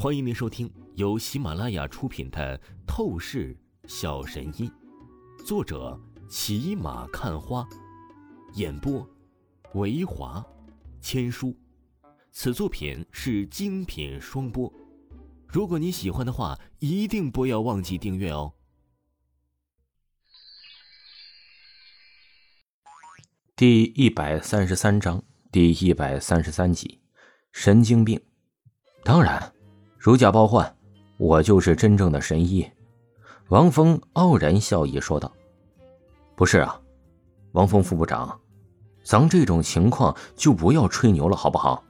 欢迎您收听由喜马拉雅出品的《透视小神医》，作者骑马看花，演播维华千书。此作品是精品双播。如果你喜欢的话，一定不要忘记订阅哦。第一百三十三章，第一百三十三集，神经病。当然，如假包换，我就是真正的神医。王峰傲然笑意说道：“不是啊，王峰副部长，咱这种情况就不要吹牛了，好不好？”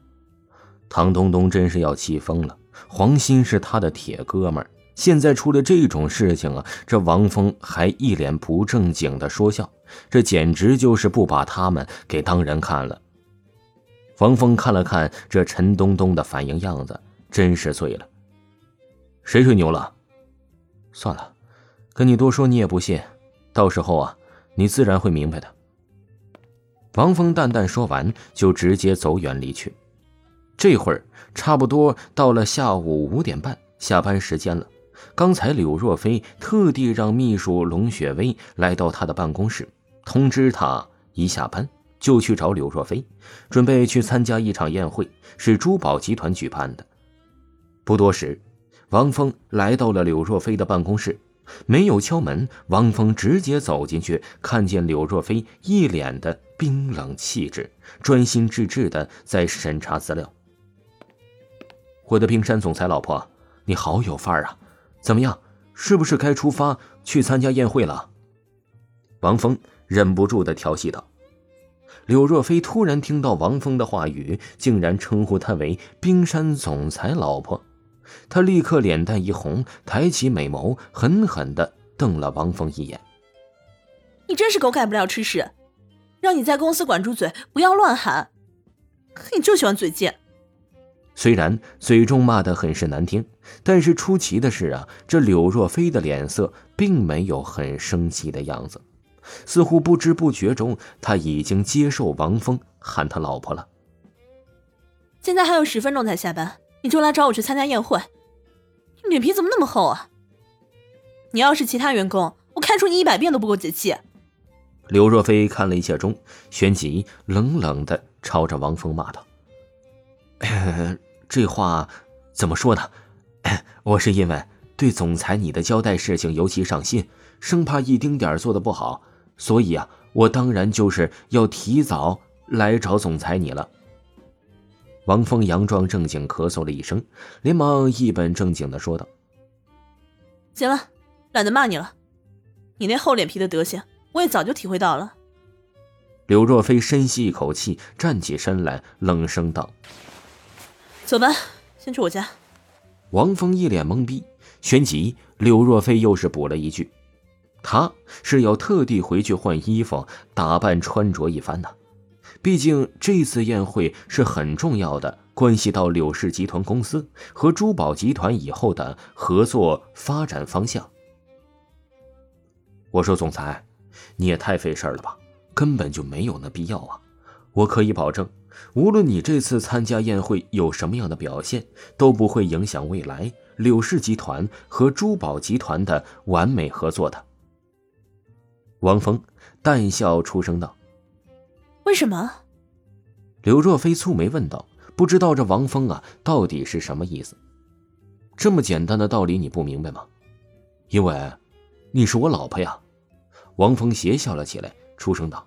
唐东东真是要气疯了。黄鑫是他的铁哥们儿，现在出了这种事情啊，这王峰还一脸不正经的说笑。这简直就是不把他们给当人看了。王峰看了看这陈东东的反应样子，真是醉了。谁吹牛了？算了，跟你多说你也不信，到时候啊，你自然会明白的。王峰淡淡说完，就直接走远离去。这会儿差不多到了下午五点半，下班时间了。刚才柳若飞特地让秘书龙雪薇来到他的办公室。通知他一下班就去找柳若飞，准备去参加一场宴会，是珠宝集团举办的。不多时，王峰来到了柳若飞的办公室，没有敲门，王峰直接走进去，看见柳若飞一脸的冰冷气质，专心致志的在审查资料。我的冰山总裁老婆，你好有范儿啊！怎么样，是不是该出发去参加宴会了？王峰。忍不住的调戏道：“柳若飞突然听到王峰的话语，竟然称呼他为冰山总裁老婆，他立刻脸蛋一红，抬起美眸，狠狠的瞪了王峰一眼。你真是狗改不了吃屎，让你在公司管住嘴，不要乱喊。可你就喜欢嘴贱。虽然嘴中骂的很是难听，但是出奇的是啊，这柳若飞的脸色并没有很生气的样子。”似乎不知不觉中，他已经接受王峰喊他老婆了。现在还有十分钟才下班，你就来找我去参加宴会，你脸皮怎么那么厚啊？你要是其他员工，我开除你一百遍都不够解气。刘若飞看了一下钟，旋即冷冷的朝着王峰骂道：“这话怎么说呢？我是因为对总裁你的交代事情尤其上心，生怕一丁点做的不好。”所以啊，我当然就是要提早来找总裁你了。王峰佯装正经咳嗽了一声，连忙一本正经的说道：“行了，懒得骂你了。你那厚脸皮的德行，我也早就体会到了。”柳若飞深吸一口气，站起身来，冷声道：“走吧，先去我家。”王峰一脸懵逼，旋即柳若飞又是补了一句。他是要特地回去换衣服、打扮穿着一番的，毕竟这次宴会是很重要的，关系到柳氏集团公司和珠宝集团以后的合作发展方向。我说总裁，你也太费事儿了吧，根本就没有那必要啊！我可以保证，无论你这次参加宴会有什么样的表现，都不会影响未来柳氏集团和珠宝集团的完美合作的。王峰淡笑出声道：“为什么？”刘若飞蹙眉问道：“不知道这王峰啊，到底是什么意思？这么简单的道理你不明白吗？因为，你是我老婆呀。”王峰邪笑了起来，出声道：“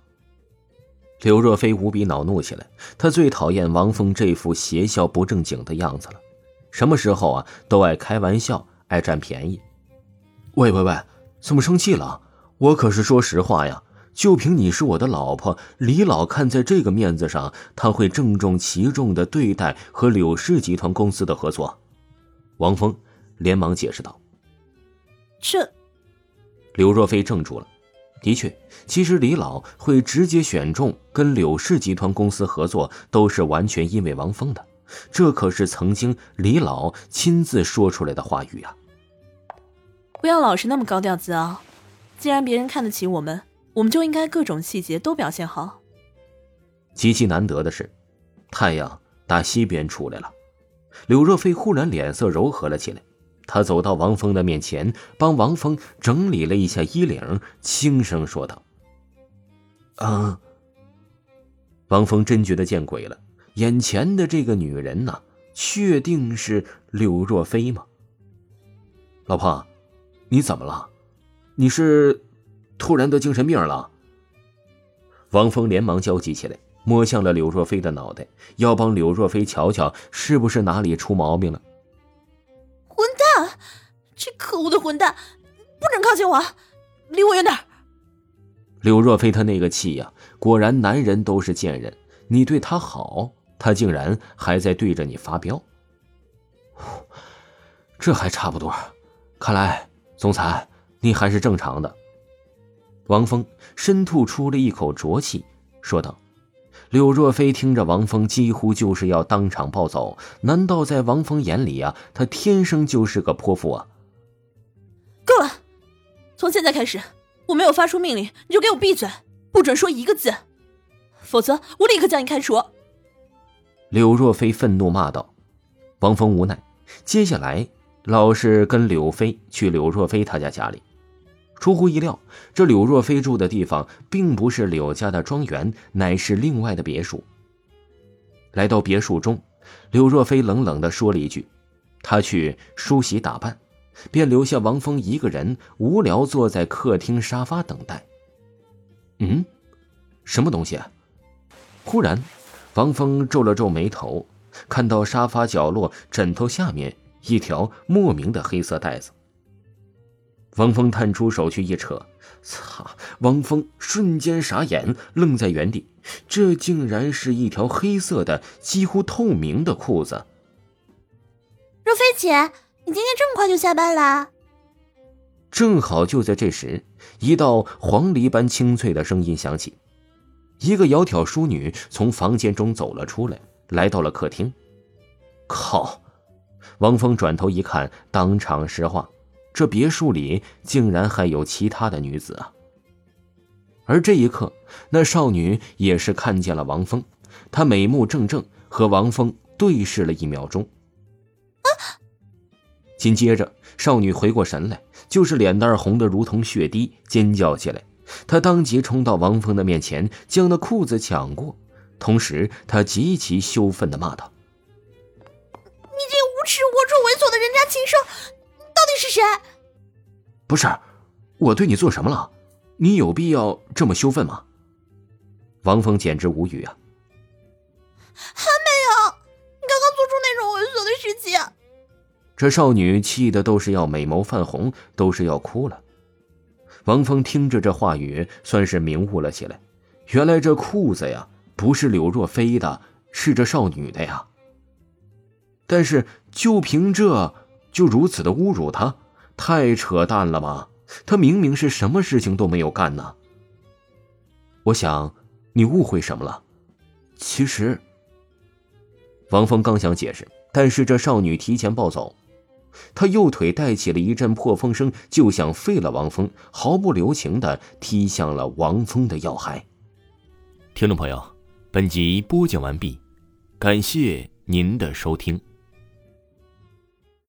刘若飞无比恼怒起来，他最讨厌王峰这副邪笑不正经的样子了。什么时候啊，都爱开玩笑，爱占便宜。喂喂喂，怎么生气了？”我可是说实话呀，就凭你是我的老婆，李老看在这个面子上，他会郑重其重的对待和柳氏集团公司的合作。王峰连忙解释道：“这……”刘若飞怔住了。的确，其实李老会直接选中跟柳氏集团公司合作，都是完全因为王峰的。这可是曾经李老亲自说出来的话语啊！不要老是那么高调自傲。既然别人看得起我们，我们就应该各种细节都表现好。极其难得的是，太阳打西边出来了。柳若飞忽然脸色柔和了起来，他走到王峰的面前，帮王峰整理了一下衣领，轻声说道：“啊。”王峰真觉得见鬼了，眼前的这个女人呐，确定是柳若飞吗？老婆，你怎么了？你是突然得精神病了？王峰连忙焦急起来。摸向了柳若飞的脑袋，要帮柳若飞瞧瞧是不是哪里出毛病了。混蛋！这可恶的混蛋，不准靠近我，离我远点柳若飞他那个气呀，果然男人都是贱人，你对他好，他竟然还在对着你发飙。这还差不多，看来总裁你还是正常的。王峰深吐出了一口浊气，说道。柳若飞听着，王峰几乎就是要当场暴走。难道在王峰眼里啊，他天生就是个泼妇啊？够了！从现在开始，我没有发出命令，你就给我闭嘴，不准说一个字，否则我立刻将你开除。柳若飞愤怒骂道。王峰无奈，接下来老是跟柳飞去柳若飞他家家里。出乎意料，这柳若飞住的地方并不是柳家的庄园，乃是另外的别墅。来到别墅中，柳若飞冷冷的说了一句：“他去梳洗打扮。”便留下王峰一个人无聊坐在客厅沙发等待。嗯，什么东西？啊？忽然，王峰皱了皱眉头，看到沙发角落枕头下面一条莫名的黑色带子。王峰探出手去一扯，擦！王峰瞬间傻眼，愣在原地。这竟然是一条黑色的、几乎透明的裤子。若飞姐，你今天这么快就下班了？正好就在这时，一道黄鹂般清脆的声音响起，一个窈窕淑女从房间中走了出来，来到了客厅。靠！王峰转头一看，当场石化。这别墅里竟然还有其他的女子啊！而这一刻，那少女也是看见了王峰，她美目正正，和王峰对视了一秒钟。啊！紧接着，少女回过神来，就是脸蛋红的如同血滴，尖叫起来。她当即冲到王峰的面前，将那裤子抢过，同时她极其羞愤的骂道：“你这无耻、龌龊、猥琐的人渣禽兽！”是谁？不是，我对你做什么了？你有必要这么羞愤吗？王峰简直无语啊！还没有，你刚刚做出那种猥琐的事情。这少女气的都是要美眸泛红，都是要哭了。王峰听着这话语，算是明悟了起来。原来这裤子呀，不是柳若飞的，是这少女的呀。但是就凭这……就如此的侮辱他，太扯淡了吧！他明明是什么事情都没有干呢。我想，你误会什么了？其实，王峰刚想解释，但是这少女提前暴走，她右腿带起了一阵破风声，就想废了王峰，毫不留情的踢向了王峰的要害。听众朋友，本集播讲完毕，感谢您的收听。